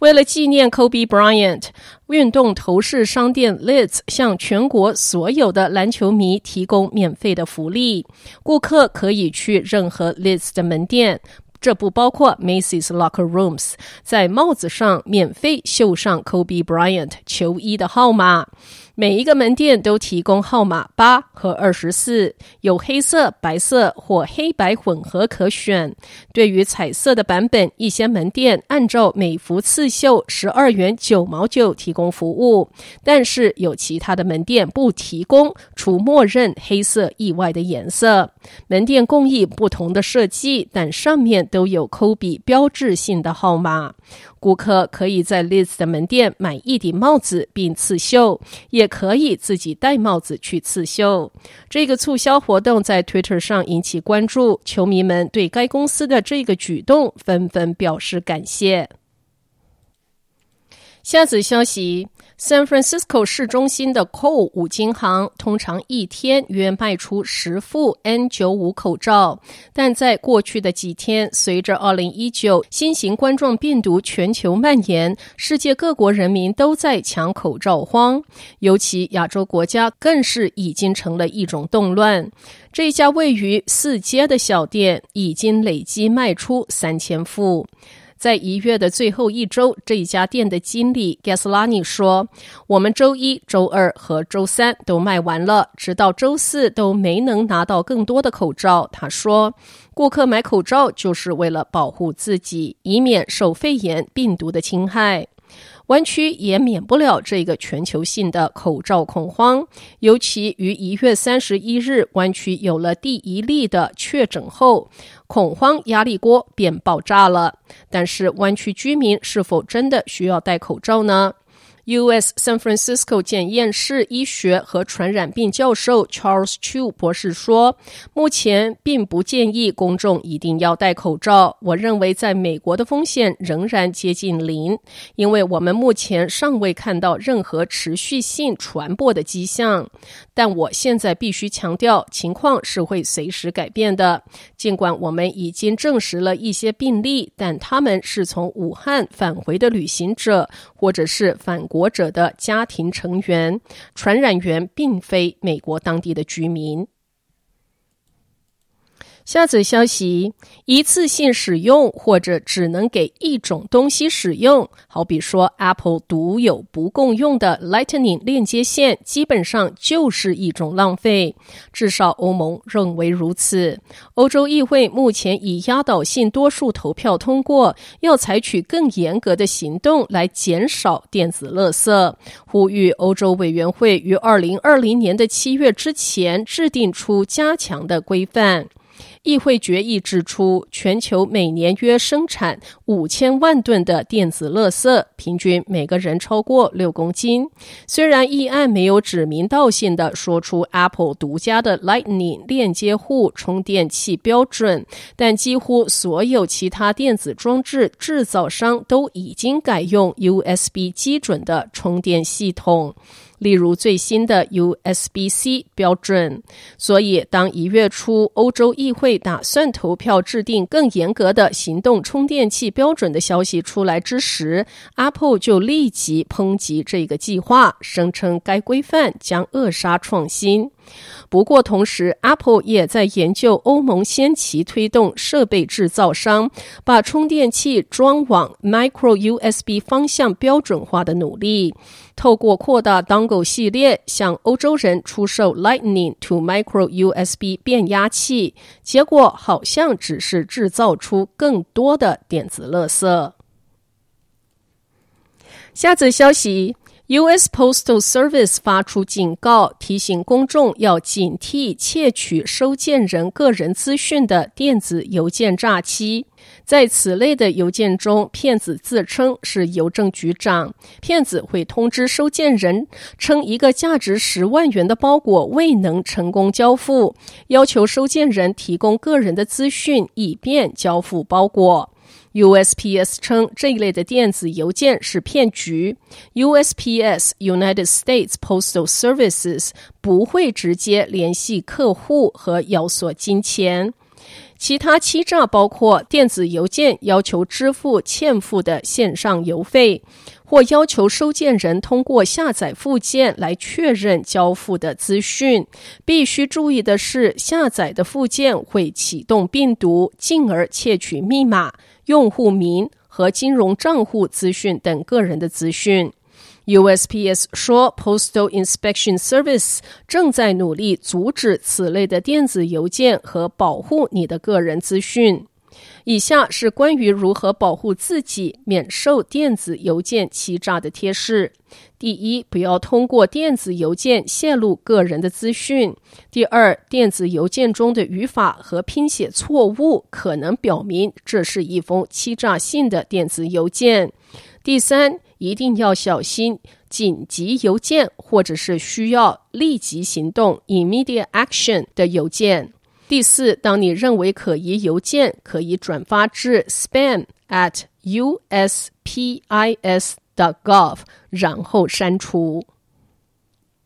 为了纪念 Kobe Bryant，运动头饰商店 Lids 向全国所有的篮球迷提供免费的福利，顾客可以去任何 Lids 的门店。这不包括 Macy's Locker Rooms，在帽子上免费绣上 Kobe Bryant 球衣的号码。每一个门店都提供号码八和二十四，有黑色、白色或黑白混合可选。对于彩色的版本，一些门店按照每幅刺绣十二元九毛九提供服务，但是有其他的门店不提供，除默认黑色以外的颜色。门店工艺不同的设计，但上面都有 Kobe 标志性的号码。顾客可以在 Liz 的门店买一顶帽子并刺绣，也可以自己戴帽子去刺绣。这个促销活动在 Twitter 上引起关注，球迷们对该公司的这个举动纷纷表示感谢。下次消息。San Francisco 市中心的 Cole 五金行通常一天约卖出十副 N95 口罩，但在过去的几天，随着2019新型冠状病毒全球蔓延，世界各国人民都在抢口罩荒，尤其亚洲国家更是已经成了一种动乱。这家位于四街的小店已经累计卖出三千副。在一月的最后一周，这一家店的经理 Gaslani 说：“我们周一、周二和周三都卖完了，直到周四都没能拿到更多的口罩。”他说：“顾客买口罩就是为了保护自己，以免受肺炎病毒的侵害。”湾区也免不了这个全球性的口罩恐慌，尤其于一月三十一日，湾区有了第一例的确诊后，恐慌压力锅便爆炸了。但是，湾区居民是否真的需要戴口罩呢？U.S. San Francisco 检验室医学和传染病教授 Charles Chu 博士说：“目前并不建议公众一定要戴口罩。我认为在美国的风险仍然接近零，因为我们目前尚未看到任何持续性传播的迹象。但我现在必须强调，情况是会随时改变的。尽管我们已经证实了一些病例，但他们是从武汉返回的旅行者，或者是返。”国者的家庭成员，传染源并非美国当地的居民。下则消息：一次性使用或者只能给一种东西使用，好比说 Apple 独有不共用的 Lightning 链接线，基本上就是一种浪费。至少欧盟认为如此。欧洲议会目前以压倒性多数投票通过，要采取更严格的行动来减少电子垃圾，呼吁欧洲委员会于二零二零年的七月之前制定出加强的规范。议会决议指出，全球每年约生产五千万吨的电子垃圾，平均每个人超过六公斤。虽然议案没有指名道姓地说出 Apple 独家的 Lightning 链接户充电器标准，但几乎所有其他电子装置制造商都已经改用 USB 基准的充电系统。例如最新的 USB-C 标准，所以当一月初欧洲议会打算投票制定更严格的行动充电器标准的消息出来之时，Apple 就立即抨击这个计划，声称该规范将扼杀创新。不过，同时，Apple 也在研究欧盟先期推动设备制造商把充电器装往 Micro USB 方向标准化的努力，透过扩大 Dongle 系列向欧洲人出售 Lightning to Micro USB 变压器，结果好像只是制造出更多的电子垃圾。下则消息。U.S. Postal Service 发出警告，提醒公众要警惕窃取收件人个人资讯的电子邮件诈欺。在此类的邮件中，骗子自称是邮政局长，骗子会通知收件人，称一个价值十万元的包裹未能成功交付，要求收件人提供个人的资讯，以便交付包裹。USPS 称这一类的电子邮件是骗局。USPS United States Postal Services 不会直接联系客户和要索金钱。其他欺诈包括电子邮件要求支付欠付的线上邮费，或要求收件人通过下载附件来确认交付的资讯。必须注意的是，下载的附件会启动病毒，进而窃取密码。用户名和金融账户资讯等个人的资讯。USPS 说，Postal Inspection Service 正在努力阻止此类的电子邮件和保护你的个人资讯。以下是关于如何保护自己免受电子邮件欺诈的贴士：第一，不要通过电子邮件泄露个人的资讯；第二，电子邮件中的语法和拼写错误可能表明这是一封欺诈性的电子邮件；第三，一定要小心紧急邮件或者是需要立即行动 （immediate action） 的邮件。第四，当你认为可疑邮件，可以转发至 spam at USPIS dot gov，然后删除。